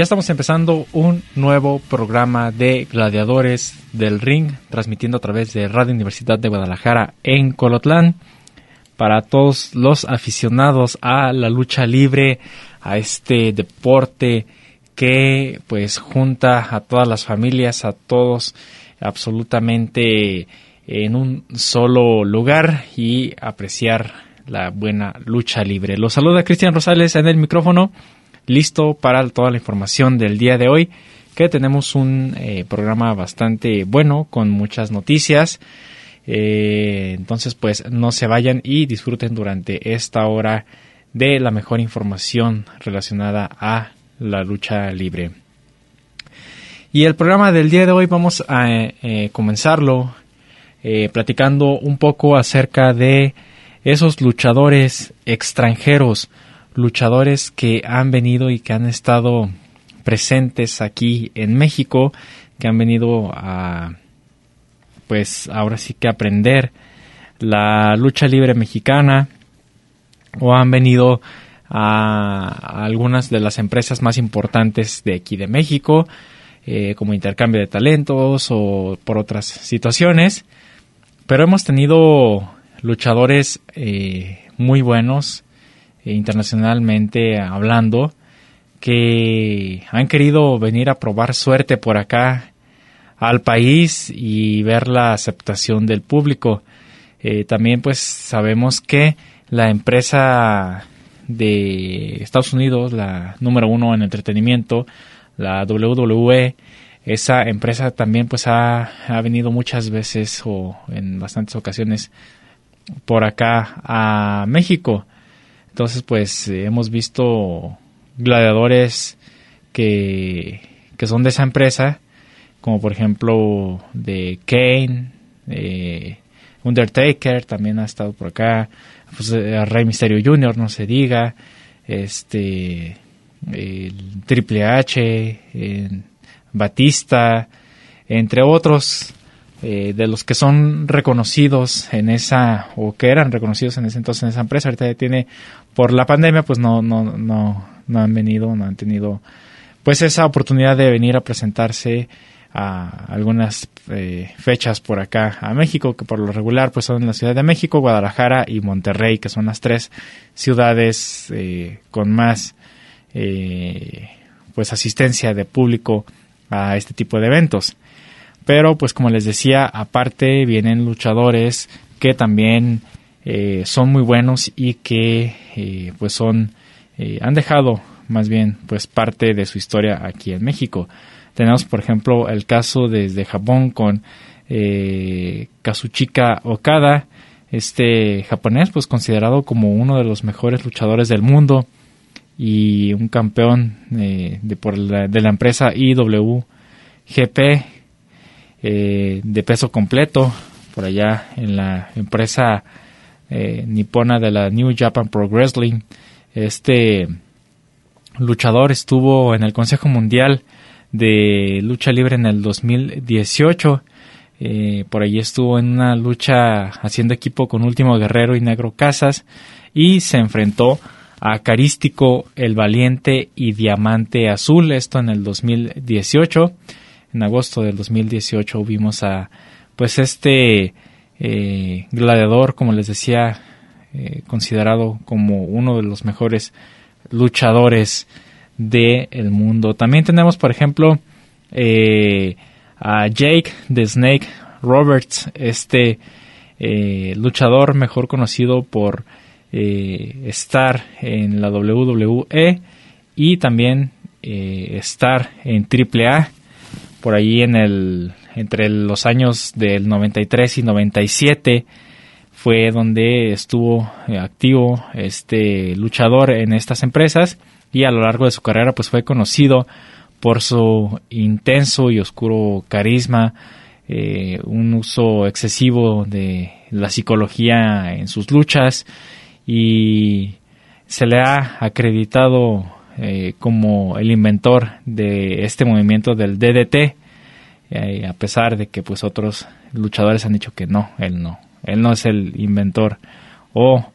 Ya estamos empezando un nuevo programa de Gladiadores del Ring, transmitiendo a través de Radio Universidad de Guadalajara en Colotlán. Para todos los aficionados a la lucha libre, a este deporte que pues junta a todas las familias, a todos absolutamente en un solo lugar y apreciar la buena lucha libre. Los saluda Cristian Rosales en el micrófono listo para toda la información del día de hoy, que tenemos un eh, programa bastante bueno con muchas noticias. Eh, entonces, pues no se vayan y disfruten durante esta hora de la mejor información relacionada a la lucha libre. Y el programa del día de hoy vamos a eh, comenzarlo platicando un poco acerca de esos luchadores extranjeros luchadores que han venido y que han estado presentes aquí en México, que han venido a, pues ahora sí que aprender la lucha libre mexicana o han venido a, algunas de las empresas más importantes de aquí de México, eh, como intercambio de talentos o por otras situaciones. Pero hemos tenido luchadores eh, muy buenos, internacionalmente hablando que han querido venir a probar suerte por acá al país y ver la aceptación del público. Eh, también pues sabemos que la empresa de Estados Unidos, la número uno en entretenimiento, la WWE, esa empresa también pues ha, ha venido muchas veces o en bastantes ocasiones por acá a México. Entonces, pues eh, hemos visto gladiadores que, que son de esa empresa, como por ejemplo de Kane, eh, Undertaker también ha estado por acá, pues, eh, Rey Misterio Jr., no se diga, este, Triple H, Batista, entre otros eh, de los que son reconocidos en esa o que eran reconocidos en ese entonces en esa empresa. Ahorita ya tiene por la pandemia pues no no no no han venido no han tenido pues esa oportunidad de venir a presentarse a algunas eh, fechas por acá a México que por lo regular pues son la Ciudad de México Guadalajara y Monterrey que son las tres ciudades eh, con más pues asistencia de público a este tipo de eventos pero pues como les decía, aparte vienen luchadores que también eh, son muy buenos y que eh, pues son eh, han dejado más bien pues parte de su historia aquí en México. Tenemos por ejemplo el caso desde Japón con Kazuchika Okada, este japonés pues considerado como uno de los mejores luchadores del mundo y un campeón de, por de la empresa IWGP eh, de peso completo por allá en la empresa eh, nipona de la New Japan Pro Wrestling. Este luchador estuvo en el Consejo Mundial de Lucha Libre en el 2018. Eh, por allí estuvo en una lucha haciendo equipo con Último Guerrero y Negro Casas y se enfrentó a Carístico, El Valiente y Diamante Azul, esto en el 2018 en agosto del 2018 vimos a pues este eh, gladiador, como les decía, eh, considerado como uno de los mejores luchadores del mundo. También tenemos, por ejemplo, eh, a Jake the Snake Roberts, este luchador mejor conocido por estar en la WWE y también estar en AAA por ahí en el entre los años del 93 y 97 fue donde estuvo eh, activo este luchador en estas empresas y a lo largo de su carrera pues fue conocido por su intenso y oscuro carisma, eh, un uso excesivo de la psicología en sus luchas y se le ha acreditado eh, como el inventor de este movimiento del DDT, eh, a pesar de que pues otros luchadores han dicho que no, él no, él no es el inventor o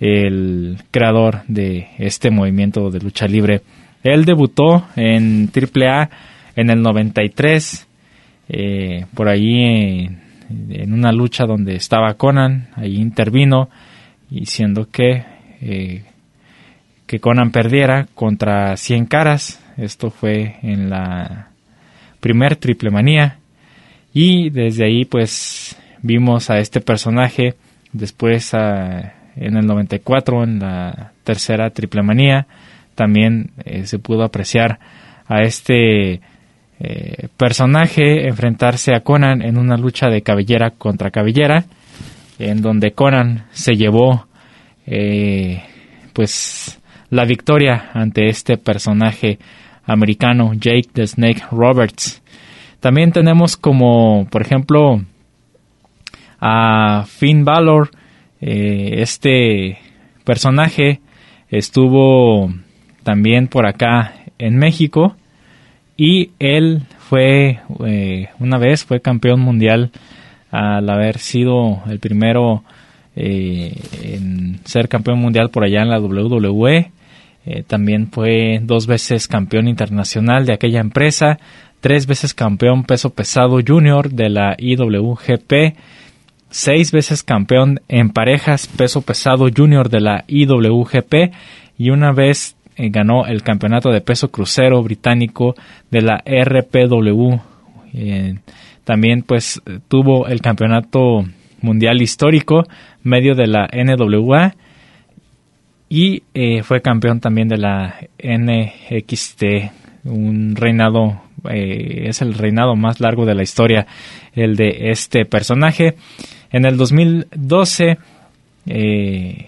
el creador de este movimiento de lucha libre. Él debutó en AAA en el 93, eh, por ahí en, una lucha donde estaba Conan, ahí intervino, diciendo que, eh, que Conan perdiera contra 100 caras. Esto fue en la primer triple manía. Y desde ahí pues vimos a este personaje después en el 94 en la tercera triple manía también eh, se pudo apreciar a este eh, personaje enfrentarse a Conan en una lucha de cabellera contra cabellera, en donde Conan se llevó eh, pues la victoria ante este personaje americano Jake the Snake Roberts. También tenemos como por ejemplo a Finn Balor, este personaje estuvo también por acá en México y él fue eh, una vez fue campeón mundial al haber sido el primero eh, en ser campeón mundial por allá en la WWE eh, también fue dos veces campeón internacional de aquella empresa tres veces campeón peso pesado junior de la IWGP seis veces campeón en parejas peso pesado junior de la IWGP y una vez eh, ganó el campeonato de peso crucero británico de la RPW. Eh, también pues tuvo el campeonato mundial histórico medio de la NWA y eh, fue campeón también de la NXT, un reinado, es el reinado más largo de la historia, el de este personaje. En el 2012, él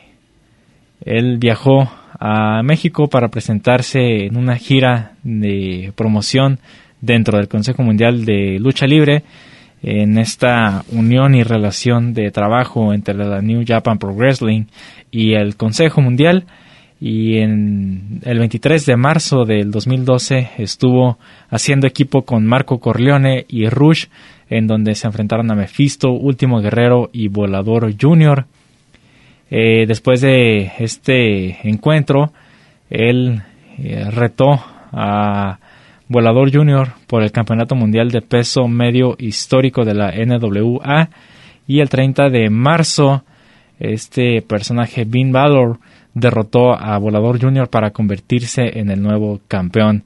viajó a México para presentarse en una gira de promoción dentro del Consejo Mundial de Lucha Libre en esta unión y relación de trabajo entre la New Japan Pro Wrestling y el Consejo Mundial y en el 23 de marzo del 2012 estuvo haciendo equipo con Marco Corleone y Rush en donde se enfrentaron a Mephisto, Último Guerrero y Volador Jr. Eh, después de este encuentro, él eh, retó a Volador Jr. por el Campeonato Mundial de Peso Medio Histórico de la NWA y el 30 de marzo este personaje Bean Balor derrotó a Volador Jr. para convertirse en el nuevo campeón.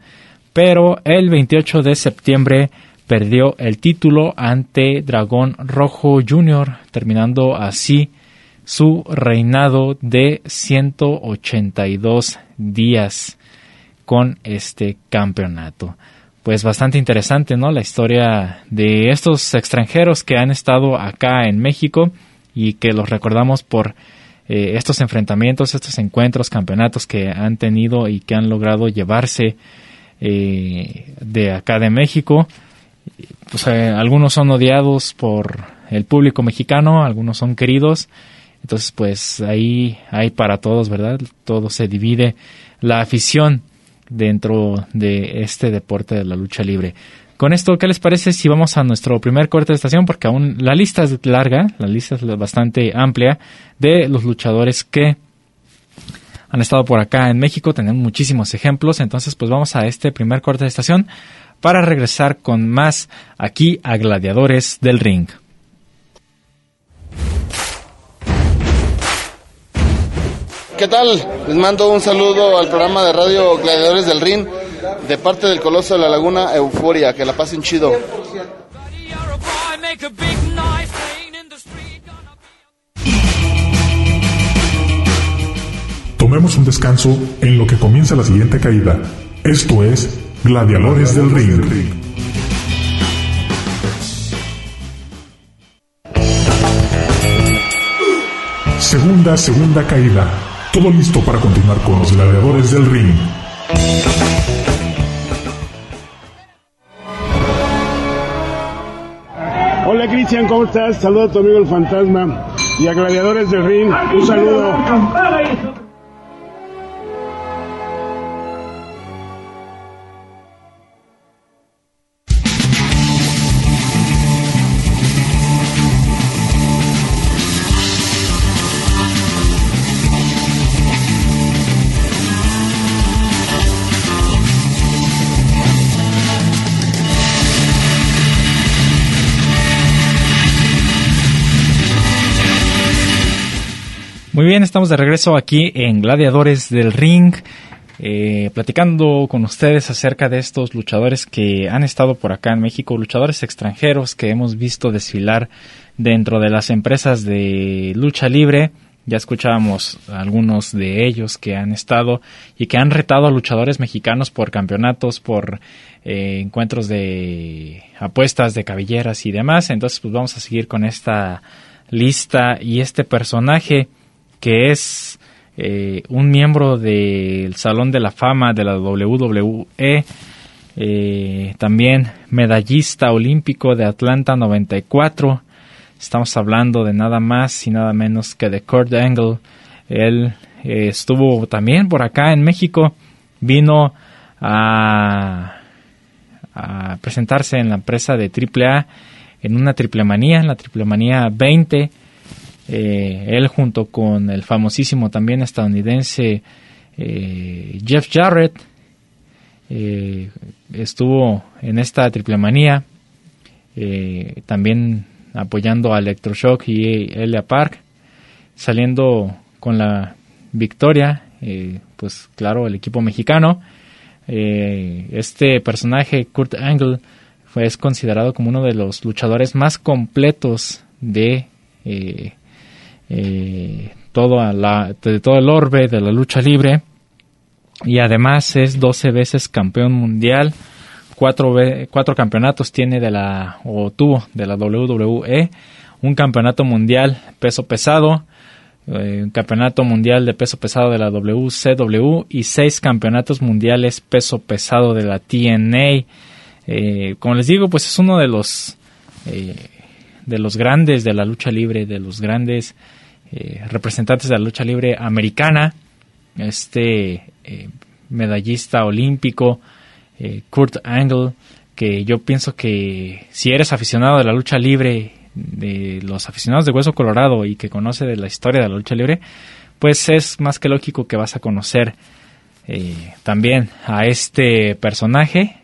Pero el 28 de septiembre perdió el título ante Dragón Rojo Jr., terminando así su reinado de 182 días con este campeonato. Pues bastante interesante, ¿no? La historia de estos extranjeros que han estado acá en México y que los recordamos por eh, estos enfrentamientos, estos encuentros, campeonatos que han tenido y que han logrado llevarse eh, de acá de México. Pues eh, algunos son odiados por el público mexicano, algunos son queridos entonces, pues ahí hay para todos, ¿verdad? Todo se divide. La afición dentro de este deporte de la lucha libre. Con esto, ¿qué les parece si vamos a nuestro primer corte de estación? Porque aún la lista es larga, la lista es bastante amplia de los luchadores que han estado por acá en México. Tenemos muchísimos ejemplos. Entonces, pues vamos a este primer corte de estación para regresar con más aquí a Gladiadores del Ring. ¿Qué tal? Les mando un saludo al programa de radio Gladiadores del Rin de parte del Coloso de la Laguna Euforia. Que la pasen chido. Tomemos un descanso en lo que comienza la siguiente caída. Esto es Gladiadores del Ring. Segunda, segunda caída. Todo listo para continuar con los gladiadores del ring. Hola Cristian, ¿cómo estás? Saludos a tu amigo el fantasma y a Gladiadores del Ring. Un saludo. Muy bien, estamos de regreso aquí en Gladiadores del Ring, eh, platicando con ustedes acerca de estos luchadores que han estado por acá en México, luchadores extranjeros que hemos visto desfilar dentro de las empresas de lucha libre. Ya escuchábamos algunos de ellos que han estado y que han retado a luchadores mexicanos por campeonatos, por eh, encuentros de apuestas de cabelleras y demás. Entonces, pues vamos a seguir con esta lista y este personaje que es eh, un miembro del Salón de la Fama de la WWE, eh, también medallista olímpico de Atlanta 94. Estamos hablando de nada más y nada menos que de Kurt Angle. Él eh, estuvo también por acá en México, vino a, a presentarse en la empresa de AAA en una triple manía, en la triple manía 20 eh, él junto con el famosísimo también estadounidense eh, Jeff Jarrett eh, estuvo en esta triple manía también apoyando a Electroshock y Elia Park saliendo con la victoria pues claro el equipo mexicano. Este personaje Kurt Angle fue es considerado como uno de los luchadores más completos de la, de todo el orbe de la lucha libre y además es 12 veces campeón mundial, cuatro, cuatro campeonatos tiene de la, o tuvo de la WWE, un campeonato mundial peso pesado, eh, un campeonato mundial de peso pesado de la WCW y seis campeonatos mundiales peso pesado de la TNA. Eh, como les digo, pues es uno de los eh, de los grandes de la lucha libre, de los grandes eh, representantes de la lucha libre americana, este eh, medallista olímpico, eh, Kurt Angle, que yo pienso que si eres aficionado de la lucha libre, de los aficionados de Hueso Colorado y que conoce de la historia de la lucha libre, pues es más que lógico que vas a conocer también a este personaje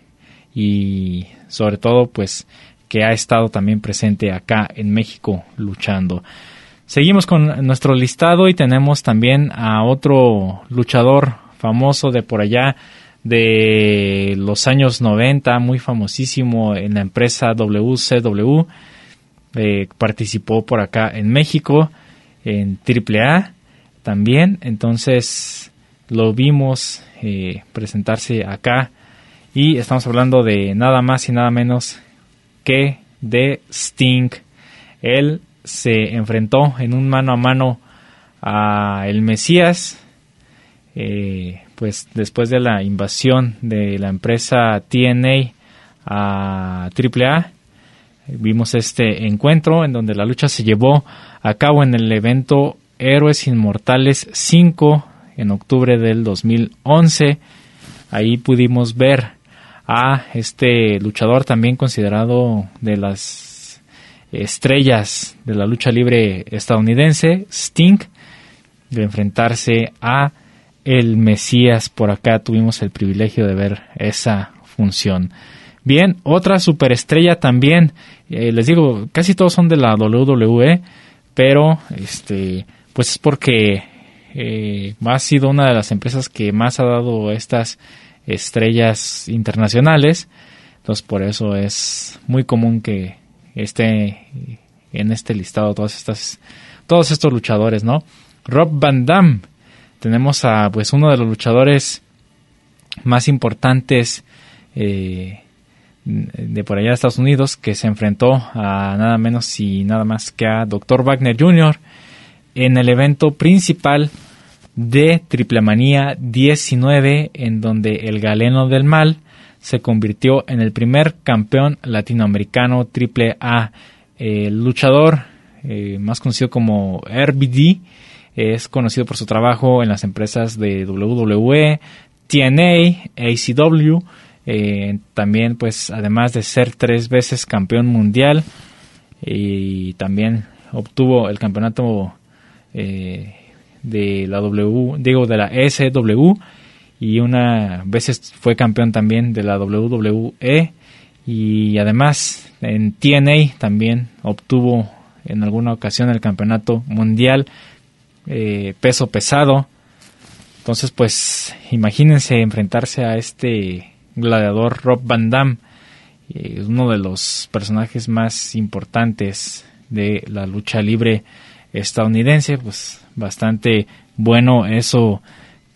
y sobre todo pues que ha estado también presente acá en México luchando. Seguimos con nuestro listado y tenemos también a otro luchador famoso de por allá de los años 90, muy famosísimo en la empresa WCW. Eh, participó por acá en México, en AAA también. Entonces lo vimos eh, presentarse acá y estamos hablando de nada más y nada menos que de Sting. Él se enfrentó en un mano a mano a el Mesías, eh, pues después de la invasión de la empresa TNA a AAA, vimos este encuentro en donde la lucha se llevó a cabo en el evento Héroes Inmortales 5 en octubre del 2011. Ahí pudimos ver a este luchador también considerado de las estrellas de la lucha libre estadounidense, Sting, de enfrentarse a el Mesías. Por acá tuvimos el privilegio de ver esa función. Bien, otra superestrella también, eh, les digo, casi todos son de la WWE, pero este, pues es porque eh, ha sido una de las empresas que más ha dado estas estrellas internacionales. Entonces por eso es muy común que esté en este listado todas estas, todos estos luchadores, ¿no? Rob Van Damme tenemos a pues uno de los luchadores más importantes eh, de por allá de Estados Unidos que se enfrentó a nada menos y nada más que a Dr. Wagner Jr. en el evento principal de Triple Manía 19 en donde el galeno del mal se convirtió en el primer campeón latinoamericano Triple A. El luchador eh, más conocido como RBD es conocido por su trabajo en las empresas de WWE, TNA, ACW, eh, también pues además de ser tres veces campeón mundial y también obtuvo el campeonato eh, de la W, digo de la SW y una veces fue campeón también de la WWE y además en TNA también obtuvo en alguna ocasión el campeonato mundial eh, peso pesado. Entonces, pues, imagínense enfrentarse a este gladiador Rob Van Damme, eh, uno de los personajes más importantes de la lucha libre estadounidense, pues bastante bueno eso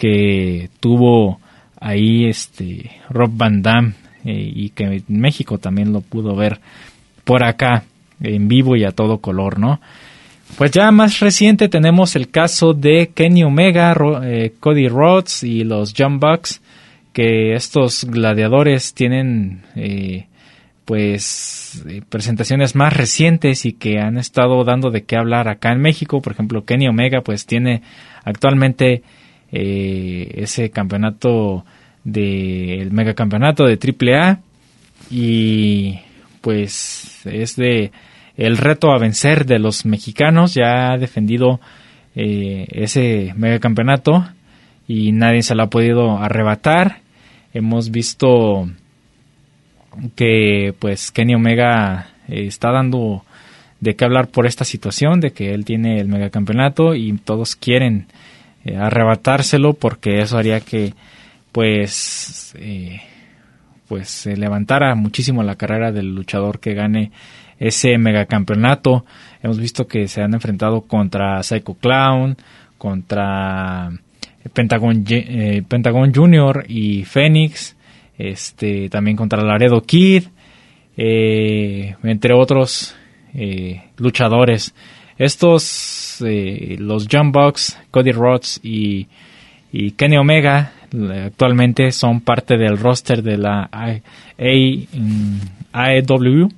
que tuvo ahí este Rob Van Damme eh, y que en México también lo pudo ver por acá en vivo y a todo color, ¿no? Pues ya más reciente tenemos el caso de Kenny Omega, eh, Cody Rhodes y los Jump Bucks, que estos gladiadores tienen eh, pues presentaciones más recientes y que han estado dando de qué hablar acá en México. Por ejemplo, Kenny Omega pues tiene actualmente ese campeonato de el megacampeonato de AAA y pues es de el reto a vencer de los mexicanos. Ya ha defendido eh, ese megacampeonato y nadie se lo ha podido arrebatar. Hemos visto que pues Kenny Omega eh, está dando de qué hablar por esta situación, de que él tiene el megacampeonato y todos quieren eh, arrebatárselo porque eso haría que pues pues se levantara muchísimo la carrera del luchador que gane ese megacampeonato. Hemos visto que se han enfrentado contra Psycho Clown, contra Pentagon, eh, Pentagon Junior y Phoenix, este, también contra Laredo Kid, eh, entre otros eh, luchadores. Estos, los Jump Bucks, Cody Rhodes y, Kenny Omega, actualmente son parte del roster de la AEW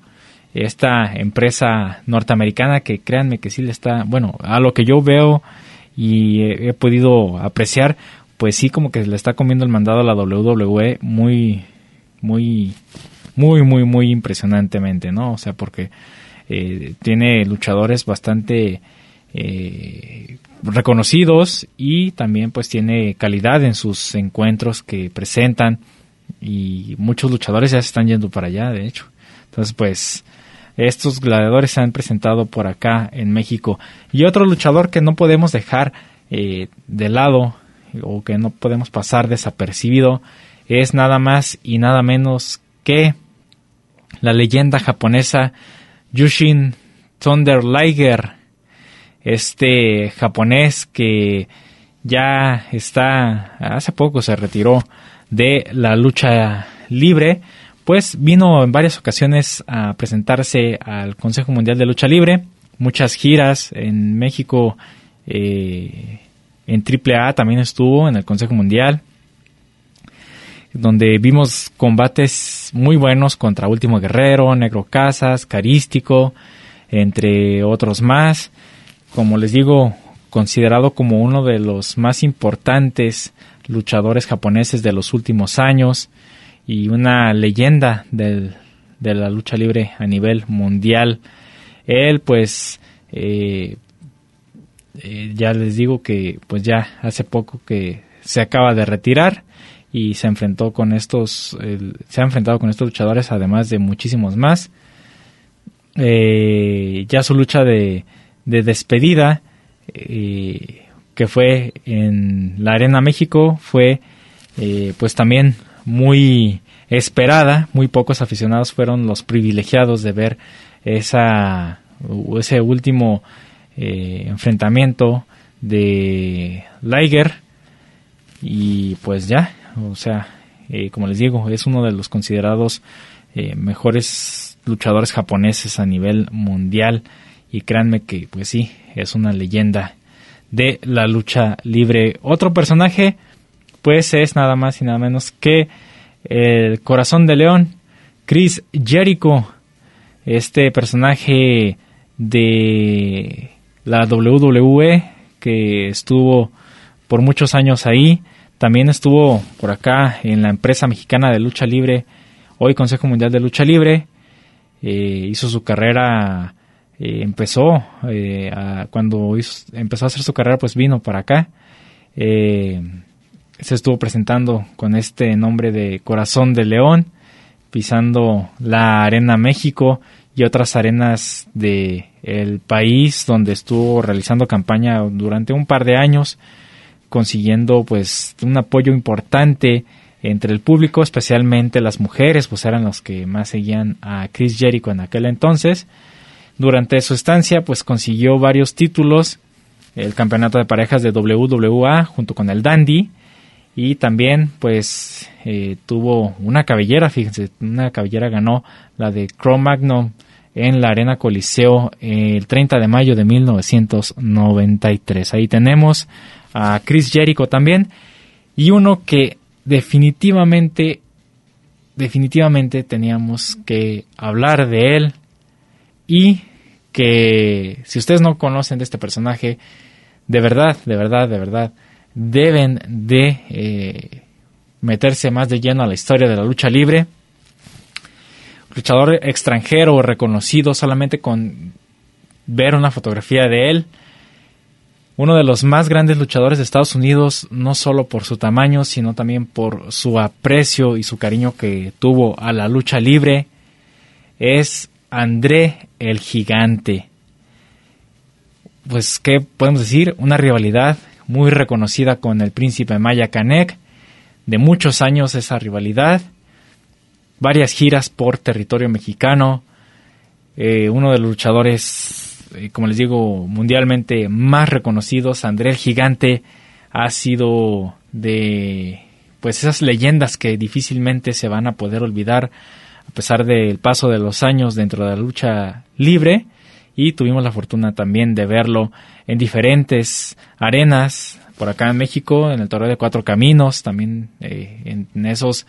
esta empresa norteamericana que créanme que sí le está, bueno, a lo que yo veo y he, podido apreciar, pues sí como que le está comiendo el mandado a la WWE muy, muy, muy, muy, muy impresionantemente, ¿no? O sea, porque eh, tiene luchadores bastante eh, reconocidos y también pues tiene calidad en sus encuentros que presentan y muchos luchadores ya se están yendo para allá, de hecho. Entonces, pues, estos gladiadores se han presentado por acá en México. Y otro luchador que no podemos dejar eh, de lado o que no podemos pasar desapercibido es nada más y nada menos que la leyenda japonesa Yushin Thunder Liger, este japonés que ya está, hace poco se retiró de la lucha libre, pues vino en varias ocasiones a presentarse al Consejo Mundial de Lucha Libre, muchas giras en México, eh, en AAA también estuvo en el Consejo Mundial, donde vimos combates muy buenos contra Último Guerrero, Negro Casas, Carístico, entre otros más. Como les digo, considerado como uno de los más importantes luchadores japoneses de los últimos años y una leyenda del, de la lucha libre a nivel mundial. Él pues eh, eh, ya les digo que pues ya hace poco que se acaba de retirar y se enfrentó con estos se ha enfrentado con estos luchadores además de muchísimos más eh, ya su lucha de, de despedida que fue en la arena México fue pues también muy esperada. Muy pocos aficionados fueron los privilegiados de ver esa, ese último eh, enfrentamiento de Liger y pues ya, o sea, eh, como les digo, es uno de los considerados eh, mejores luchadores japoneses a nivel mundial y créanme que pues sí, es una leyenda de la lucha libre. Otro personaje pues es nada más y nada menos que el corazón de león, Chris Jericho, este personaje de la WWE que estuvo por muchos años ahí, también estuvo por acá en la empresa mexicana de lucha libre, hoy Consejo Mundial de Lucha Libre, eh, hizo su carrera, eh, empezó, eh, cuando empezó a hacer su carrera pues vino para acá, se estuvo presentando con este nombre de Corazón de León, pisando la Arena México y otras arenas de país donde estuvo realizando campaña durante un par de años consiguiendo pues un apoyo importante entre el público, especialmente las mujeres, pues eran los que más seguían a Chris Jericho en aquel entonces. Durante su estancia, pues consiguió varios títulos, el campeonato de parejas de WWA junto con el Dandy, y también pues eh, tuvo una cabellera, fíjense, una cabellera ganó la de Cro-Magnon en la Arena Coliseo el 30 de mayo de 1993. Ahí tenemos a Chris Jericho también y uno que definitivamente definitivamente teníamos que hablar de él y que si ustedes no conocen de este personaje de verdad, de verdad, de verdad deben de eh, meterse más de lleno a la historia de la lucha libre luchador extranjero reconocido solamente con ver una fotografía de él. Uno de los más grandes luchadores de Estados Unidos, no solo por su tamaño, sino también por su aprecio y su cariño que tuvo a la lucha libre, es André el Gigante. Pues, ¿qué podemos decir? Una rivalidad muy reconocida con el príncipe Maya Canek. De muchos años esa rivalidad varias giras por territorio mexicano, eh, uno de los luchadores, eh, como les digo, mundialmente más reconocidos, André el Gigante, ha sido de pues esas leyendas que difícilmente se van a poder olvidar a pesar del paso de los años dentro de la lucha libre. Y tuvimos la fortuna también de verlo en diferentes arenas por acá en México, en el Torre de Cuatro Caminos, también eh, en esos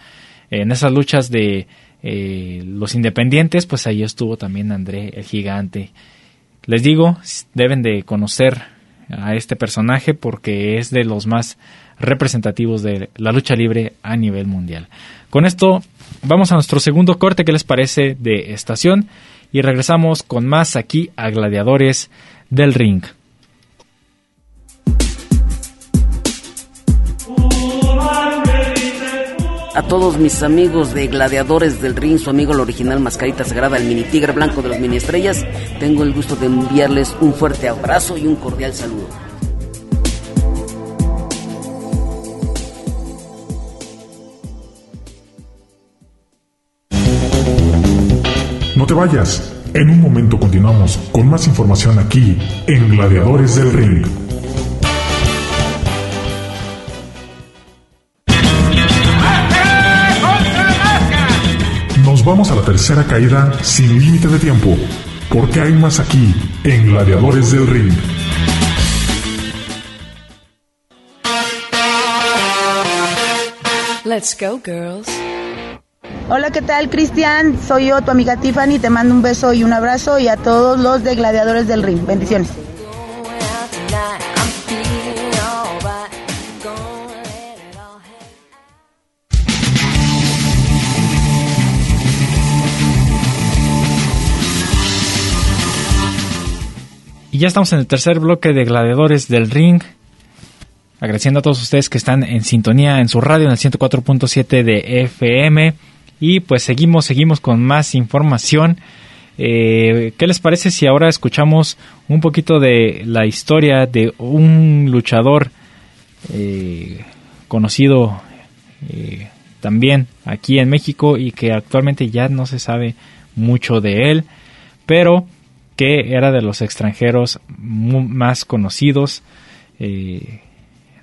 en esas luchas de eh, los independientes, pues ahí estuvo también André el Gigante. Les digo, deben de conocer a este personaje porque es de los más representativos de la lucha libre a nivel mundial. Con esto vamos a nuestro segundo corte, ¿qué les parece de estación? Y regresamos con más aquí a Gladiadores del Ring. A todos mis amigos de Gladiadores del Ring, su amigo el original Mascarita Sagrada, el mini tigre blanco de las mini estrellas, tengo el gusto de enviarles un fuerte abrazo y un cordial saludo. No te vayas, en un momento continuamos con más información aquí en Gladiadores del Ring. Vamos a la tercera caída sin límite de tiempo, porque hay más aquí en Gladiadores del Ring. Let's go, girls. Hola, ¿qué tal, Cristian? Soy yo, tu amiga Tiffany. Te mando un beso y un abrazo y a todos los de Gladiadores del Ring. Bendiciones. Y ya estamos en el tercer bloque de Gladiadores del Ring. Agradeciendo a todos ustedes que están en sintonía en su radio en el 104.7 de FM. Y pues seguimos, seguimos con más información. Eh, ¿Qué les parece si ahora escuchamos un poquito de la historia de un luchador eh, conocido eh, también aquí en México y que actualmente ya no se sabe mucho de él, pero que era de los extranjeros más conocidos. Eh,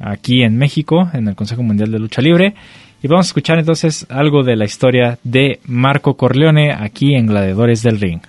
aquí en México, en el Consejo Mundial de Lucha Libre. Y vamos a escuchar entonces algo de la historia de Marco Corleone aquí en Gladiadores del Ring.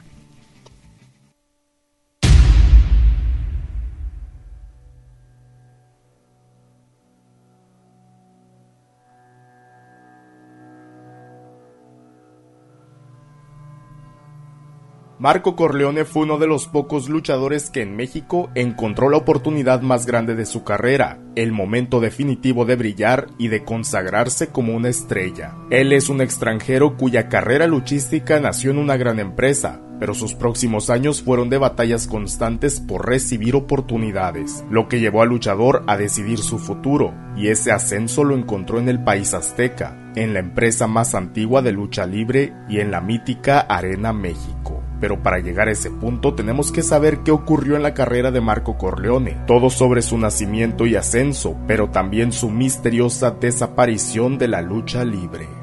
Marco Corleone fue uno de los pocos luchadores que en México encontró la oportunidad más grande de su carrera, el momento definitivo de brillar y de consagrarse como una estrella. Él es un extranjero cuya carrera luchística nació en una gran empresa, pero sus próximos años fueron de batallas constantes por recibir oportunidades, lo que llevó al luchador a decidir su futuro, y ese ascenso lo encontró en el país azteca, en la empresa más antigua de lucha libre y en la mítica Arena México pero para llegar a ese punto tenemos que saber qué ocurrió en la carrera de Marco Corleone, todo sobre su nacimiento y ascenso, pero también su misteriosa desaparición de la lucha libre.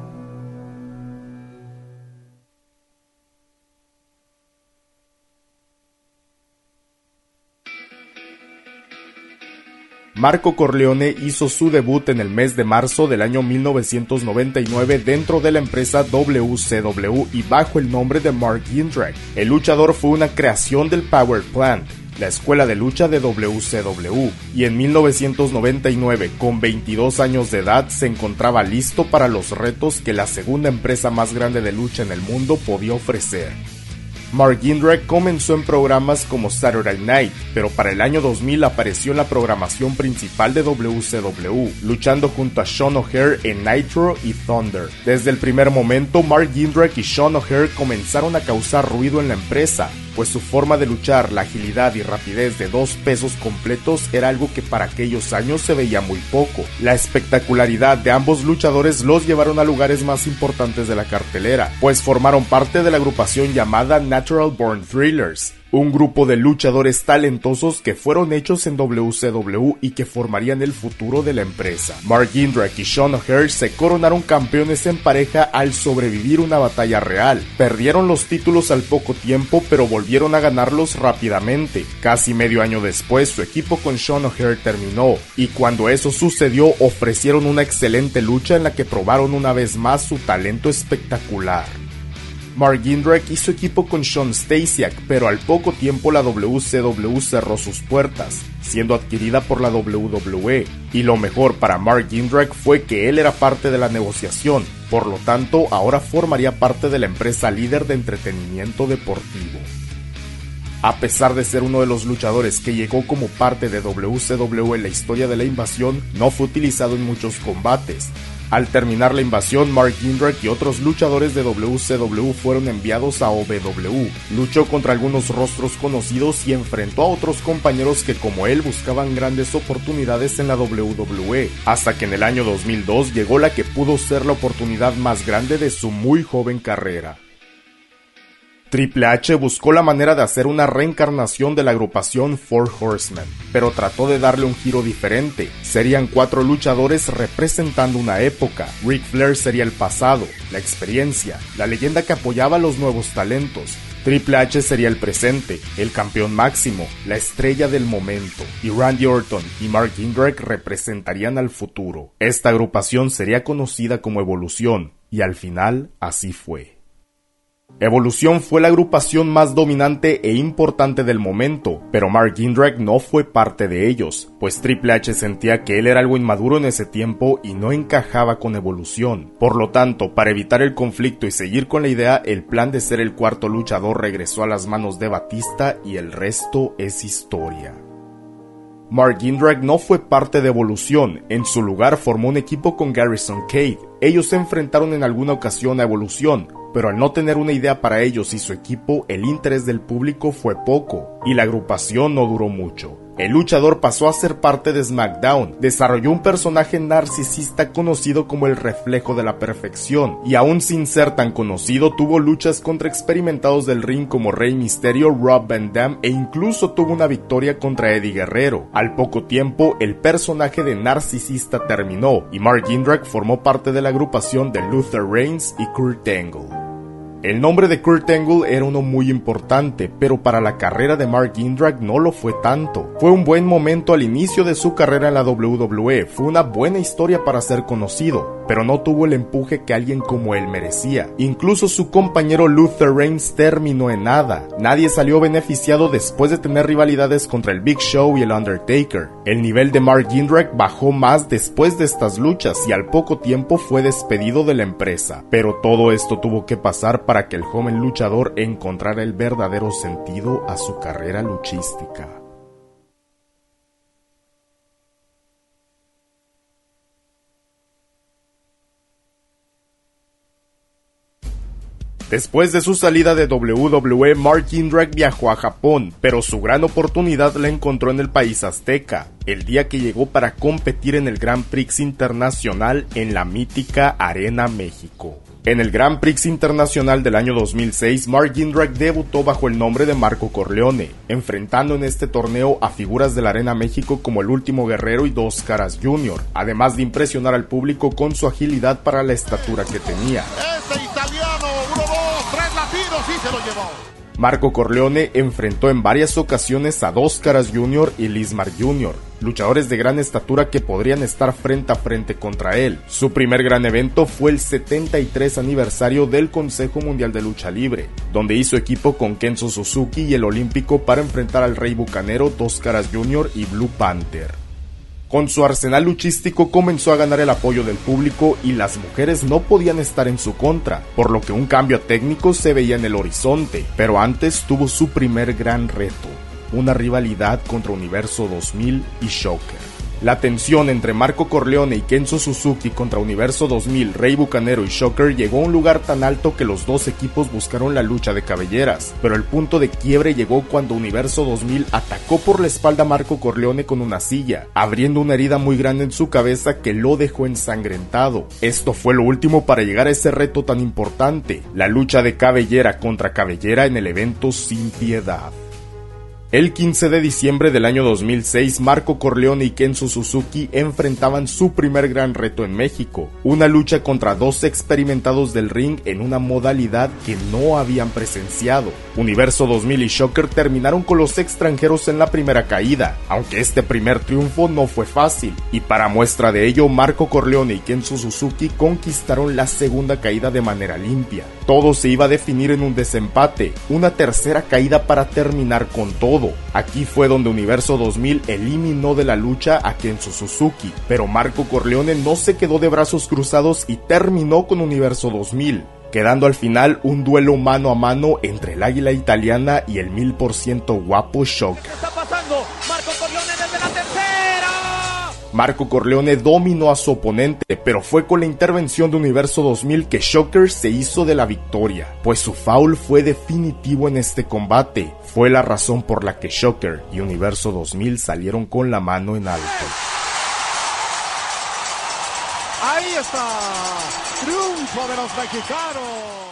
Marco Corleone hizo su debut en el mes de marzo del año 1999 dentro de la empresa WCW y bajo el nombre de Mark Jindrak. El luchador fue una creación del Power Plant, la escuela de lucha de WCW, y en 1999, con 22 años de edad, se encontraba listo para los retos que la segunda empresa más grande de lucha en el mundo podía ofrecer. Mark Indrek comenzó en programas como Saturday Night, pero para el año 2000 apareció en la programación principal de WCW, luchando junto a Sean O'Hare en Nitro y Thunder. Desde el primer momento, Mark Indrek y Sean O'Hare comenzaron a causar ruido en la empresa, pues su forma de luchar, la agilidad y rapidez de dos pesos completos era algo que para aquellos años se veía muy poco. La espectacularidad de ambos luchadores los llevaron a lugares más importantes de la cartelera, pues formaron parte de la agrupación llamada Natural Born Thrillers, un grupo de luchadores talentosos que fueron hechos en WCW y que formarían el futuro de la empresa. Mark Indrak y Sean O'Hare se coronaron campeones en pareja al sobrevivir una batalla real. Perdieron los títulos al poco tiempo, pero volvieron a ganarlos rápidamente. Casi medio año después, su equipo con Sean O'Hare terminó, y cuando eso sucedió, ofrecieron una excelente lucha en la que probaron una vez más su talento espectacular. Mark Indrek hizo equipo con Sean Stasiak, pero al poco tiempo la WCW cerró sus puertas, siendo adquirida por la WWE. Y lo mejor para Mark Indrek fue que él era parte de la negociación, por lo tanto ahora formaría parte de la empresa líder de entretenimiento deportivo. A pesar de ser uno de los luchadores que llegó como parte de WCW en la historia de la invasión, no fue utilizado en muchos combates, al terminar la invasión, Mark Indrak y otros luchadores de WCW fueron enviados a OVW. Luchó contra algunos rostros conocidos y enfrentó a otros compañeros que como él buscaban grandes oportunidades en la WWE, hasta que en el año 2002 llegó la que pudo ser la oportunidad más grande de su muy joven carrera. Triple H buscó la manera de hacer una reencarnación de la agrupación Four Horsemen, pero trató de darle un giro diferente. Serían cuatro luchadores representando una época. Ric Flair sería el pasado, la experiencia, la leyenda que apoyaba los nuevos talentos. Triple H sería el presente, el campeón máximo, la estrella del momento, y Randy Orton y Mark Indrek representarían al futuro. Esta agrupación sería conocida como Evolución, y al final así fue. Evolución fue la agrupación más dominante e importante del momento, pero Mark Indrak no fue parte de ellos, pues Triple H sentía que él era algo inmaduro en ese tiempo y no encajaba con Evolución. Por lo tanto, para evitar el conflicto y seguir con la idea, el plan de ser el cuarto luchador regresó a las manos de Batista y el resto es historia. Mark Indrak no fue parte de Evolución, en su lugar formó un equipo con Garrison Cade. Ellos se enfrentaron en alguna ocasión a Evolución, pero al no tener una idea para ellos y su equipo, el interés del público fue poco y la agrupación no duró mucho. El luchador pasó a ser parte de SmackDown, desarrolló un personaje narcisista conocido como el reflejo de la perfección, y aún sin ser tan conocido tuvo luchas contra experimentados del ring como Rey Mysterio, Rob Van Dam e incluso tuvo una victoria contra Eddie Guerrero. Al poco tiempo, el personaje de narcisista terminó, y Mark Indrak formó parte de la agrupación de Luther Reigns y Kurt Angle. El nombre de Kurt Angle era uno muy importante, pero para la carrera de Mark Indrak no lo fue tanto. Fue un buen momento al inicio de su carrera en la WWE, fue una buena historia para ser conocido, pero no tuvo el empuje que alguien como él merecía. Incluso su compañero Luther Reigns terminó en nada. Nadie salió beneficiado después de tener rivalidades contra el Big Show y el Undertaker. El nivel de Mark Indrak bajó más después de estas luchas y al poco tiempo fue despedido de la empresa. Pero todo esto tuvo que pasar para que el joven luchador encontrara el verdadero sentido a su carrera luchística. Después de su salida de WWE, Mark Indrak viajó a Japón, pero su gran oportunidad la encontró en el país azteca, el día que llegó para competir en el Grand Prix Internacional en la mítica Arena México. En el Grand Prix Internacional del año 2006, Mark Indrak debutó bajo el nombre de Marco Corleone, enfrentando en este torneo a figuras de la Arena México como el Último Guerrero y Dos Caras Jr., además de impresionar al público con su agilidad para la estatura que tenía. Marco Corleone enfrentó en varias ocasiones a Dos Caras Jr. y Lismar Jr., luchadores de gran estatura que podrían estar frente a frente contra él. Su primer gran evento fue el 73 aniversario del Consejo Mundial de Lucha Libre, donde hizo equipo con Kenzo Suzuki y el Olímpico para enfrentar al Rey Bucanero, Dos Caras Jr. y Blue Panther. Con su arsenal luchístico comenzó a ganar el apoyo del público y las mujeres no podían estar en su contra, por lo que un cambio técnico se veía en el horizonte, pero antes tuvo su primer gran reto, una rivalidad contra Universo 2000 y Shocker. La tensión entre Marco Corleone y Kenzo Suzuki contra Universo 2000, Rey Bucanero y Shocker llegó a un lugar tan alto que los dos equipos buscaron la lucha de cabelleras, pero el punto de quiebre llegó cuando Universo 2000 atacó por la espalda a Marco Corleone con una silla, abriendo una herida muy grande en su cabeza que lo dejó ensangrentado. Esto fue lo último para llegar a ese reto tan importante, la lucha de cabellera contra cabellera en el evento Sin Piedad. El 15 de diciembre del año 2006, Marco Corleone y Kenzo Suzuki enfrentaban su primer gran reto en México, una lucha contra dos experimentados del ring en una modalidad que no habían presenciado. Universo 2000 y Shocker terminaron con los extranjeros en la primera caída, aunque este primer triunfo no fue fácil, y para muestra de ello, Marco Corleone y Kenzo Suzuki conquistaron la segunda caída de manera limpia. Todo se iba a definir en un desempate, una tercera caída para terminar con todo Aquí fue donde Universo 2000 eliminó de la lucha a Kenzo Suzuki, pero Marco Corleone no se quedó de brazos cruzados y terminó con Universo 2000 quedando al final un duelo mano a mano entre el águila italiana y el mil por ciento guapo Shock. Marco Corleone dominó a su oponente, pero fue con la intervención de Universo 2000 que Shocker se hizo de la victoria, pues su foul fue definitivo en este combate. Fue la razón por la que Shocker y Universo 2000 salieron con la mano en alto. Ahí está, triunfo de los mexicanos.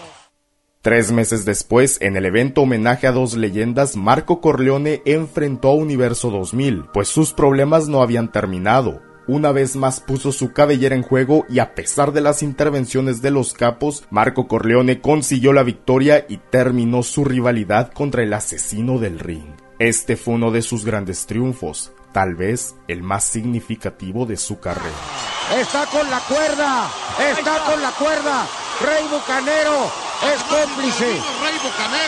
Tres meses después, en el evento homenaje a dos leyendas, Marco Corleone enfrentó a Universo 2000, pues sus problemas no habían terminado. Una vez más puso su cabellera en juego y a pesar de las intervenciones de los capos, Marco Corleone consiguió la victoria y terminó su rivalidad contra el asesino del ring. Este fue uno de sus grandes triunfos, tal vez el más significativo de su carrera. Está con la cuerda, está con la cuerda, Rey Bucanero es cómplice.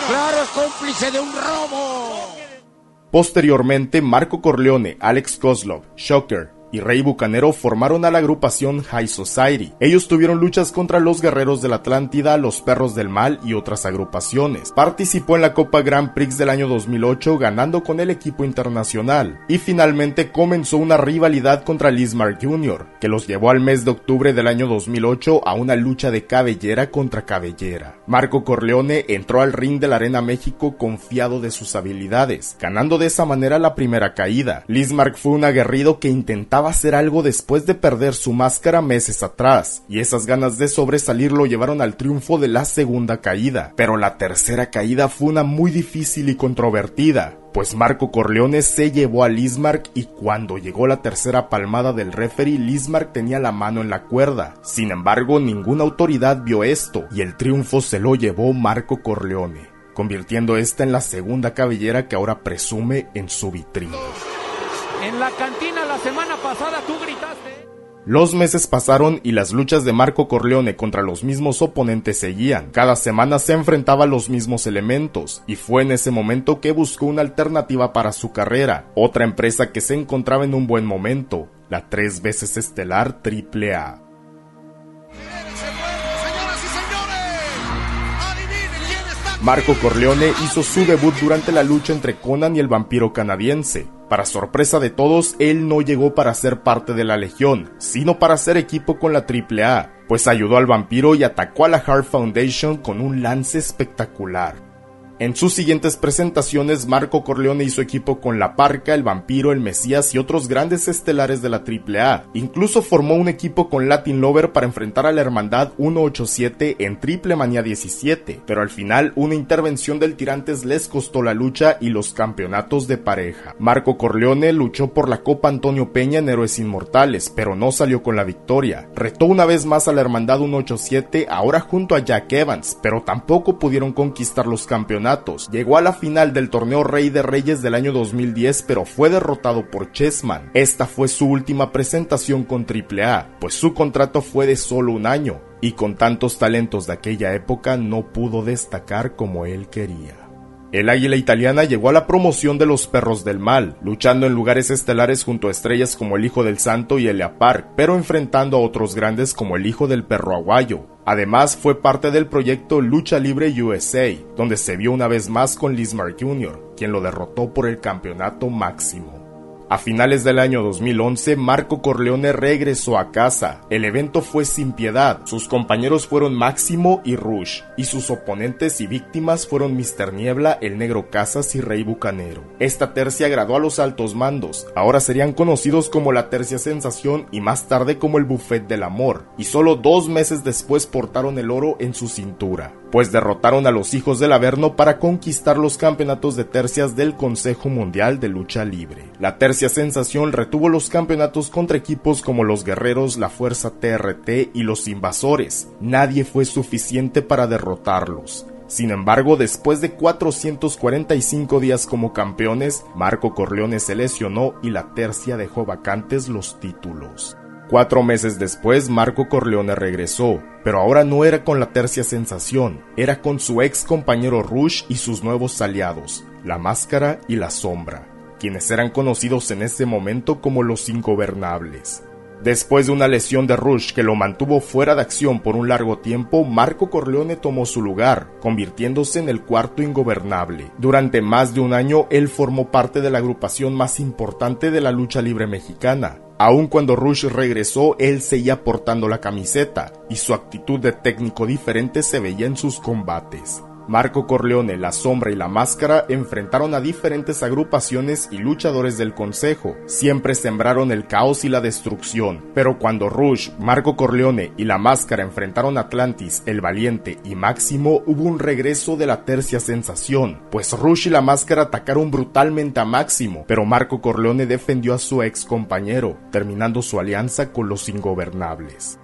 Claro, es cómplice de un robo. Posteriormente, Marco Corleone, Alex Kozlov, Shocker, y Rey Bucanero formaron a la agrupación High Society. Ellos tuvieron luchas contra los Guerreros de la Atlántida, los Perros del Mal y otras agrupaciones. Participó en la Copa Grand Prix del año 2008 ganando con el equipo internacional. Y finalmente comenzó una rivalidad contra Lismar Jr., que los llevó al mes de octubre del año 2008 a una lucha de cabellera contra cabellera. Marco Corleone entró al ring de la Arena México confiado de sus habilidades, ganando de esa manera la primera caída. Lismark fue un aguerrido que intentaba hacer algo después de perder su máscara meses atrás, y esas ganas de sobresalir lo llevaron al triunfo de la segunda caída. Pero la tercera caída fue una muy difícil y controvertida, pues Marco Corleone se llevó a Lismark y cuando llegó la tercera palmada del referee, Lismark tenía la mano en la cuerda. Sin embargo, ninguna autoridad vio esto y el triunfo se lo llevó Marco Corleone, convirtiendo esta en la segunda cabellera que ahora presume en su vitrina. En la cantina la semana pasada tú gritaste. Los meses pasaron y las luchas de Marco Corleone contra los mismos oponentes seguían. Cada semana se enfrentaba a los mismos elementos y fue en ese momento que buscó una alternativa para su carrera, otra empresa que se encontraba en un buen momento, la tres veces estelar AAA. Marco Corleone hizo su debut durante la lucha entre Conan y el vampiro canadiense. Para sorpresa de todos, él no llegó para ser parte de la Legión, sino para hacer equipo con la AAA, pues ayudó al vampiro y atacó a la Heart Foundation con un lance espectacular. En sus siguientes presentaciones, Marco Corleone hizo equipo con La Parca, El Vampiro, El Mesías y otros grandes estelares de la AAA. Incluso formó un equipo con Latin Lover para enfrentar a la Hermandad 187 en Triple Manía 17, pero al final una intervención del Tirantes les costó la lucha y los campeonatos de pareja. Marco Corleone luchó por la Copa Antonio Peña en Héroes Inmortales, pero no salió con la victoria. Retó una vez más a la Hermandad 187, ahora junto a Jack Evans, pero tampoco pudieron conquistar los campeonatos Llegó a la final del torneo Rey de Reyes del año 2010, pero fue derrotado por Chessman. Esta fue su última presentación con AAA, pues su contrato fue de solo un año, y con tantos talentos de aquella época no pudo destacar como él quería. El águila italiana llegó a la promoción de los perros del mal, luchando en lugares estelares junto a estrellas como el Hijo del Santo y Elia Park, pero enfrentando a otros grandes como el Hijo del Perro Aguayo. Además, fue parte del proyecto Lucha Libre USA, donde se vio una vez más con Lismar Jr., quien lo derrotó por el campeonato máximo. A finales del año 2011, Marco Corleone regresó a casa. El evento fue sin piedad. Sus compañeros fueron Máximo y Rush, y sus oponentes y víctimas fueron Mr. Niebla, el Negro Casas y Rey Bucanero. Esta tercia agradó a los altos mandos. Ahora serían conocidos como la Tercia Sensación y más tarde como el Buffet del Amor, y solo dos meses después portaron el oro en su cintura pues derrotaron a los hijos del Averno para conquistar los campeonatos de tercias del Consejo Mundial de Lucha Libre. La tercia sensación retuvo los campeonatos contra equipos como los Guerreros, la Fuerza TRT y los Invasores. Nadie fue suficiente para derrotarlos. Sin embargo, después de 445 días como campeones, Marco Corleone se lesionó y la tercia dejó vacantes los títulos. Cuatro meses después, Marco Corleone regresó, pero ahora no era con la tercia sensación, era con su ex compañero Rush y sus nuevos aliados, la máscara y la sombra, quienes eran conocidos en ese momento como los ingobernables. Después de una lesión de Rush que lo mantuvo fuera de acción por un largo tiempo, Marco Corleone tomó su lugar, convirtiéndose en el cuarto ingobernable. Durante más de un año, él formó parte de la agrupación más importante de la lucha libre mexicana, Aun cuando Rush regresó, él seguía portando la camiseta y su actitud de técnico diferente se veía en sus combates. Marco Corleone, La Sombra y La Máscara enfrentaron a diferentes agrupaciones y luchadores del Consejo. Siempre sembraron el caos y la destrucción, pero cuando Rush, Marco Corleone y La Máscara enfrentaron a Atlantis, El Valiente y Máximo, hubo un regreso de la tercia sensación, pues Rush y La Máscara atacaron brutalmente a Máximo, pero Marco Corleone defendió a su ex compañero, terminando su alianza con los ingobernables.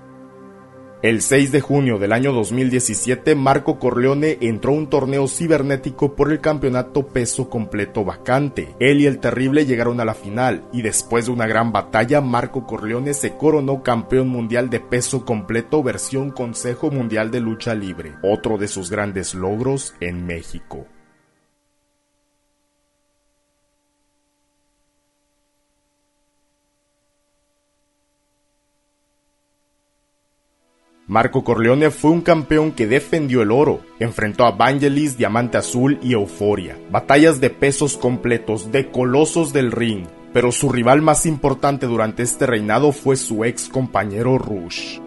El 6 de junio del año 2017, Marco Corleone entró a un torneo cibernético por el campeonato peso completo vacante. Él y el Terrible llegaron a la final y después de una gran batalla, Marco Corleone se coronó campeón mundial de peso completo versión Consejo Mundial de Lucha Libre, otro de sus grandes logros en México. Marco Corleone fue un campeón que defendió el oro, enfrentó a Vangelis, Diamante Azul y Euforia, batallas de pesos completos, de colosos del ring, pero su rival más importante durante este reinado fue su ex compañero Rush.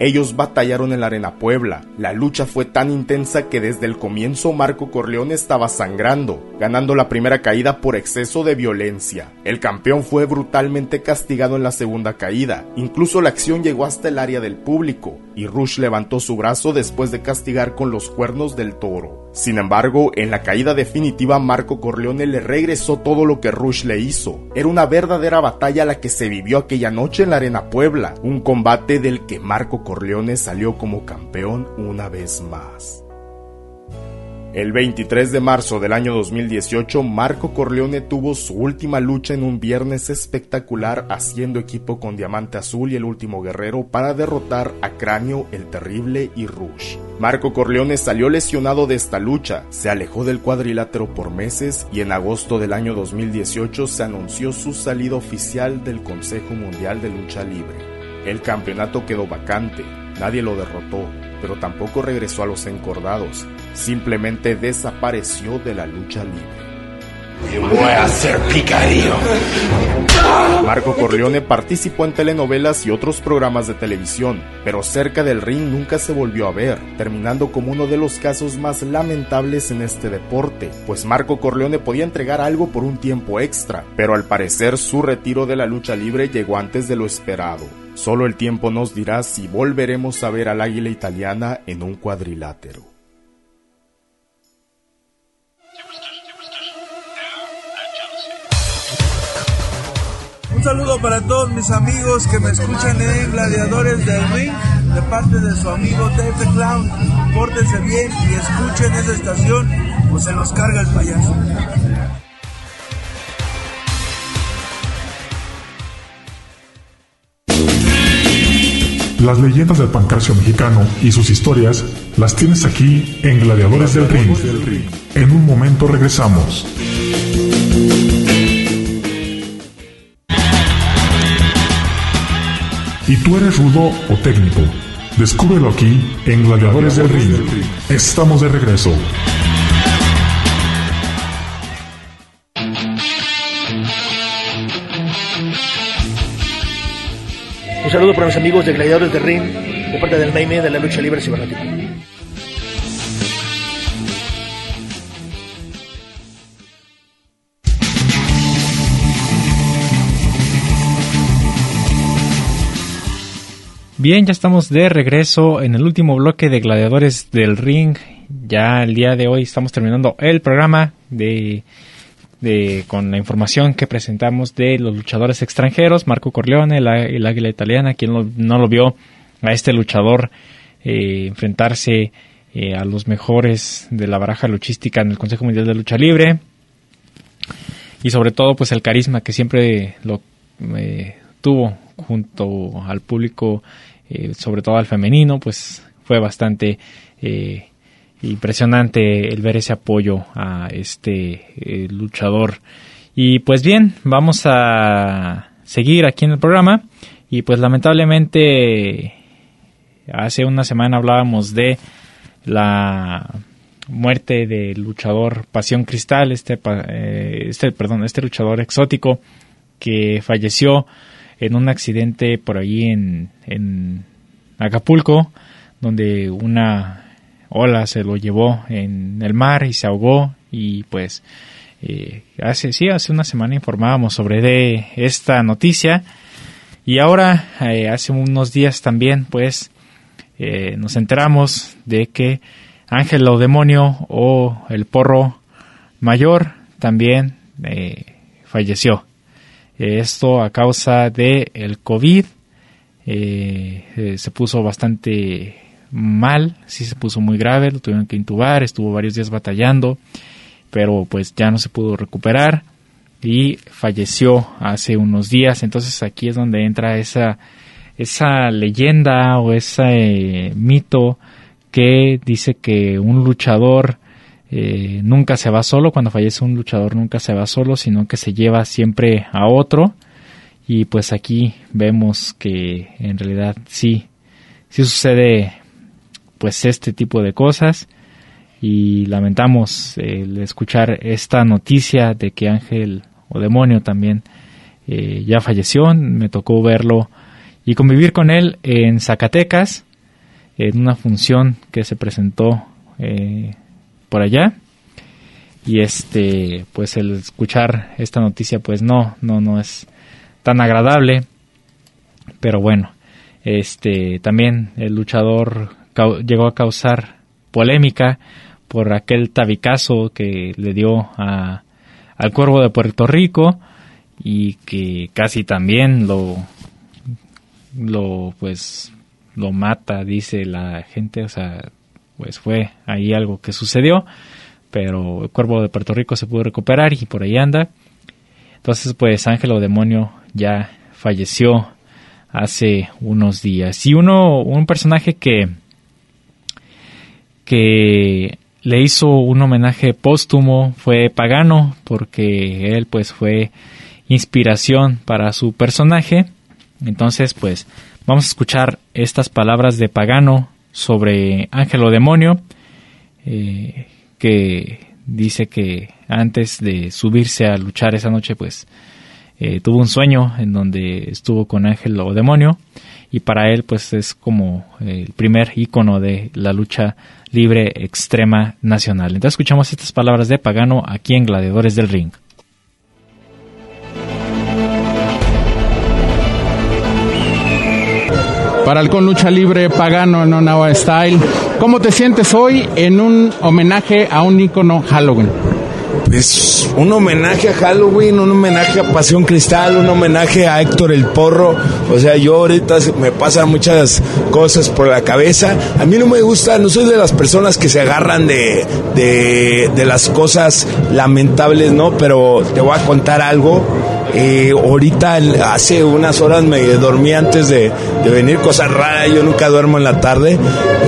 Ellos batallaron en la Arena Puebla. La lucha fue tan intensa que desde el comienzo Marco Corleone estaba sangrando, ganando la primera caída por exceso de violencia. El campeón fue brutalmente castigado en la segunda caída. Incluso la acción llegó hasta el área del público y Rush levantó su brazo después de castigar con los cuernos del toro. Sin embargo, en la caída definitiva Marco Corleone le regresó todo lo que Rush le hizo. Era una verdadera batalla la que se vivió aquella noche en la Arena Puebla, un combate del que Marco Corleone salió como campeón una vez más. El 23 de marzo del año 2018, Marco Corleone tuvo su última lucha en un viernes espectacular haciendo equipo con Diamante Azul y el Último Guerrero para derrotar a Cráneo, el Terrible y Rush. Marco Corleone salió lesionado de esta lucha, se alejó del cuadrilátero por meses y en agosto del año 2018 se anunció su salida oficial del Consejo Mundial de Lucha Libre. El campeonato quedó vacante, nadie lo derrotó, pero tampoco regresó a los encordados, simplemente desapareció de la lucha libre. voy a hacer picadillo. Marco Corleone participó en telenovelas y otros programas de televisión, pero cerca del ring nunca se volvió a ver, terminando como uno de los casos más lamentables en este deporte, pues Marco Corleone podía entregar algo por un tiempo extra, pero al parecer su retiro de la lucha libre llegó antes de lo esperado. Solo el tiempo nos dirá si volveremos a ver al águila italiana en un cuadrilátero. Saludo para todos mis amigos que me escuchan en Gladiadores del Ring, de parte de su amigo the Clown. Pórtense bien y escuchen esa estación o se los carga el payaso. Las leyendas del pancracio mexicano y sus historias las tienes aquí en Gladiadores del Ring. En un momento regresamos. ¿Y tú eres rudo o técnico? Descúbrelo aquí en Gladiadores del Ring. Estamos de regreso. Un saludo para mis amigos de Gladiadores del Ring, de parte del Naime de la lucha libre cibernética. Bien, ya estamos de regreso en el último bloque de Gladiadores del Ring. Ya el día de hoy estamos terminando el programa de, de con la información que presentamos de los luchadores extranjeros, Marco Corleone, el águila italiana, quien no lo vio a este luchador eh, enfrentarse eh, a los mejores de la baraja luchística en el Consejo Mundial de Lucha Libre y sobre todo pues el carisma que siempre lo eh, tuvo junto al público, eh, sobre todo al femenino, pues fue bastante eh, impresionante el ver ese apoyo a este eh, luchador. Y pues bien, vamos a seguir aquí en el programa y pues lamentablemente hace una semana hablábamos de la muerte del luchador Pasión Cristal, este, este, perdón, este luchador exótico que falleció en un accidente por ahí en, en Acapulco, donde una ola se lo llevó en el mar y se ahogó y pues eh, hace sí hace una semana informábamos sobre de esta noticia. Y ahora eh, hace unos días también pues eh, nos enteramos de que Ángel o Demonio o el Porro Mayor también falleció esto a causa de el COVID. Eh, eh, se puso bastante mal, sí se puso muy grave, lo tuvieron que intubar, estuvo varios días batallando, pero pues ya no se pudo recuperar y falleció hace unos días. Entonces aquí es donde entra esa, esa leyenda o ese mito que dice que un luchador eh, nunca se va solo, cuando fallece un luchador nunca se va solo, sino que se lleva siempre a otro. Y pues aquí vemos que en realidad sí, sí sucede pues este tipo de cosas. Y lamentamos el escuchar esta noticia de que Ángel o Demonio también eh, ya falleció. Me tocó verlo y convivir con él en Zacatecas, en una función que se presentó eh, por allá. Y este pues el escuchar esta noticia pues no no no es tan agradable. Pero bueno Este, también el luchador llegó a causar polémica por aquel tabicazo que le dio a, al Cuervo de Puerto Rico y que casi también lo lo pues lo mata dice la gente. O sea pues fue ahí algo que sucedió pero el Cuervo de Puerto Rico se pudo recuperar y por ahí anda. Entonces pues Ángel o Demonio ya falleció hace unos días. Y uno un personaje que que le hizo un homenaje póstumo fue Pagano porque él pues fue inspiración para su personaje. Entonces pues vamos a escuchar estas palabras de Pagano sobre Ángel o Demonio eh, que dice que antes de subirse a luchar esa noche pues eh, tuvo un sueño en donde estuvo con Ángel o Demonio y para él pues es como el primer icono de la lucha libre extrema nacional. Entonces escuchamos estas palabras de Pagano aquí en Gladiadores del Ring. Para el con lucha libre pagano en Onawa Style, ¿cómo te sientes hoy en un homenaje a un icono Halloween? es un homenaje a Halloween, un homenaje a Pasión Cristal, un homenaje a Héctor el Porro. O sea, yo ahorita me pasan muchas cosas por la cabeza. A mí no me gusta, no soy de las personas que se agarran de, de, de las cosas lamentables, ¿no? Pero te voy a contar algo eh, ahorita, hace unas horas me dormí antes de, venir, cosa rara, yo nunca duermo en la tarde.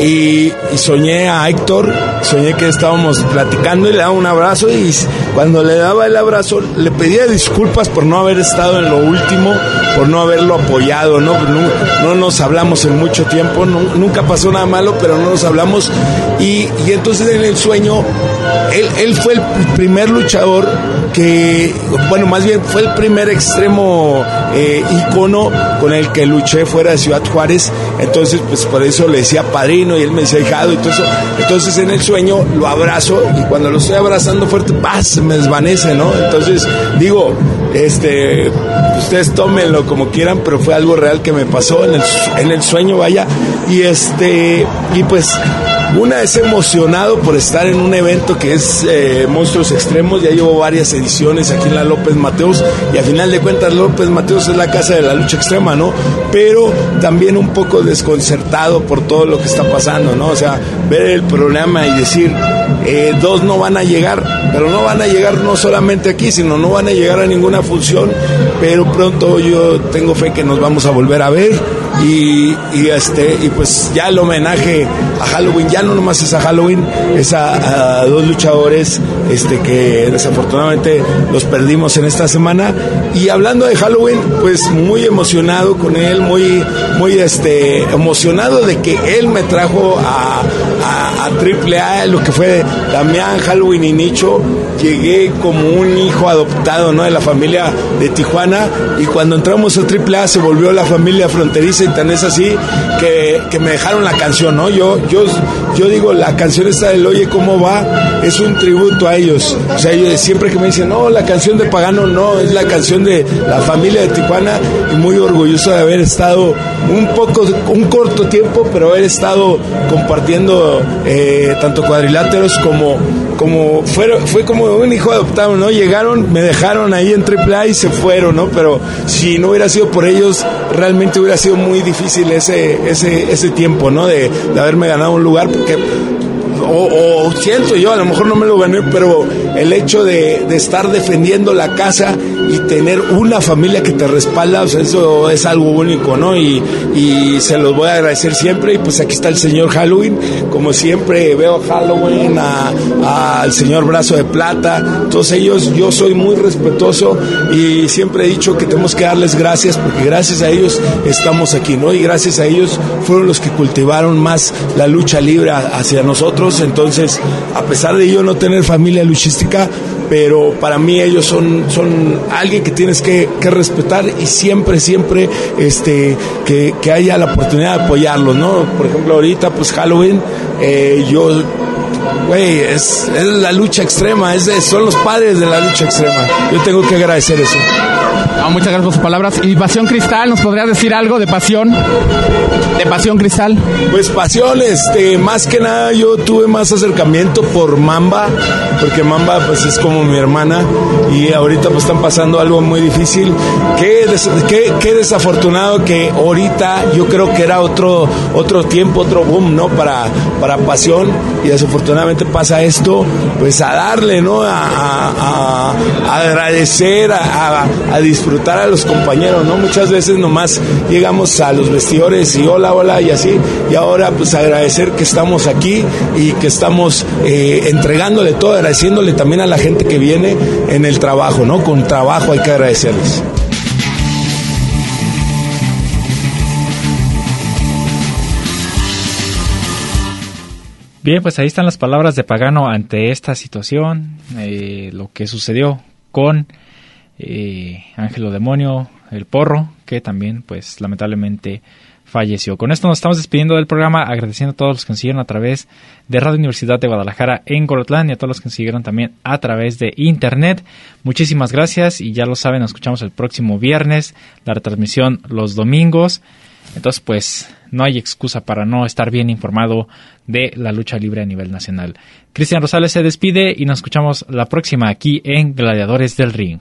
Y, soñé a Héctor, soñé que estábamos platicando y le daba un abrazo. Y cuando le daba el abrazo, le pedía disculpas por no haber estado en lo último, por no haberlo apoyado. No, no, nos hablamos en mucho tiempo, nunca pasó nada malo, pero no nos hablamos. Y, entonces en el sueño, él, él fue el primer luchador que, bueno, más bien fue el primer extremo eh, icono con el que luché fuera de Ciudad Juárez, entonces pues por eso le decía padrino y él me decía hijado eso. Entonces en el sueño lo abrazo y cuando lo estoy abrazando fuerte, ¡paz! Me desvanece, ¿no? Entonces digo, este, ustedes tómenlo como quieran, pero fue algo real que me pasó en el, sueño, vaya, y este, y pues una es emocionado por estar en un evento que es eh, Monstruos Extremos, ya llevo varias ediciones aquí en la López Mateos y a final de cuentas López Mateos es la casa de la lucha extrema, ¿no? Pero también un poco desconcertado por todo lo que está pasando, ¿no? O sea, ver el programa y decir, eh, dos no van a llegar, pero no van a llegar no solamente aquí, sino no van a llegar a ninguna función, pero pronto yo tengo fe que nos vamos a volver a ver y, este y pues ya el homenaje a Halloween ya no nomás es a Halloween es a, dos luchadores este que desafortunadamente los perdimos en esta semana y hablando de Halloween pues muy emocionado con él muy muy este emocionado de que él me trajo a, a, a AAA lo que fue Damián Halloween y Nicho llegué como un hijo adoptado ¿no? de la familia de Tijuana y cuando entramos a AAA se volvió la familia fronteriza y tan es así que, que me dejaron la canción, ¿no? Yo, yo, yo digo, la canción esta del Oye, ¿cómo va? Es un tributo a ellos. O sea, siempre que me dicen, no, la canción de Pagano no, es la canción de la familia de Tijuana y muy orgulloso de haber estado un poco, un corto tiempo, pero haber estado compartiendo eh, tanto cuadriláteros como, como fue, fue como un hijo adoptado, ¿no? Llegaron, me dejaron ahí en AAA y se fueron, ¿no? Pero si no hubiera sido por ellos, realmente hubiera sido muy difícil ese, ese, ese tiempo, ¿no? De, de haberme ganado un lugar, porque o, siento yo, a lo mejor no me lo gané, pero el hecho de, de, estar defendiendo la casa y tener una familia que te respalda, o sea, eso es algo único, ¿no? Y, y se los voy a agradecer siempre. Y pues aquí está el señor Halloween, como siempre veo Halloween, al señor Brazo de Plata, todos ellos, yo soy muy respetuoso y siempre he dicho que tenemos que darles gracias porque gracias a ellos estamos aquí, ¿no? Y gracias a ellos fueron los que cultivaron más la lucha libre hacia nosotros. Entonces, a pesar de yo no tener familia luchística, pero para mí ellos son, son alguien que tienes que, respetar y siempre, siempre este, que, haya la oportunidad de apoyarlos, ¿no? Por ejemplo, ahorita, pues Halloween, eh, yo güey, es, la lucha extrema, es son los padres de la lucha extrema. Yo tengo que agradecer eso. Muchas gracias por sus palabras. ¿Y Pasión Cristal? ¿Nos podrías decir algo de Pasión? ¿De Pasión Cristal? Pues Pasión, este, más que nada yo tuve más acercamiento por Mamba, porque Mamba pues es como mi hermana y ahorita pues están pasando algo muy difícil. Qué, qué, qué desafortunado que ahorita yo creo que era otro, otro tiempo, otro boom, ¿no? Para, para Pasión y desafortunadamente pasa esto, pues a darle, ¿no? A, agradecer, a, a, disfrutar a los compañeros, ¿no? Muchas veces nomás llegamos a los vestidores y hola, hola y así, y ahora pues agradecer que estamos aquí y que estamos eh, entregándole todo, agradeciéndole también a la gente que viene en el trabajo, ¿no? Con trabajo hay que agradecerles. Bien, pues ahí están las palabras de Pagano ante esta situación, eh, lo que sucedió con eh, Ángelo Demonio, el porro, que también, pues lamentablemente falleció. Con esto nos estamos despidiendo del programa, agradeciendo a todos los que nos siguieron a través de Radio Universidad de Guadalajara en Colotlán y a todos los que nos siguieron también a través de Internet. Muchísimas gracias y ya lo saben, nos escuchamos el próximo viernes, la retransmisión los domingos. Entonces, pues no hay excusa para no estar bien informado de la lucha libre a nivel nacional. Cristian Rosales se despide y nos escuchamos la próxima aquí en Gladiadores del Ring.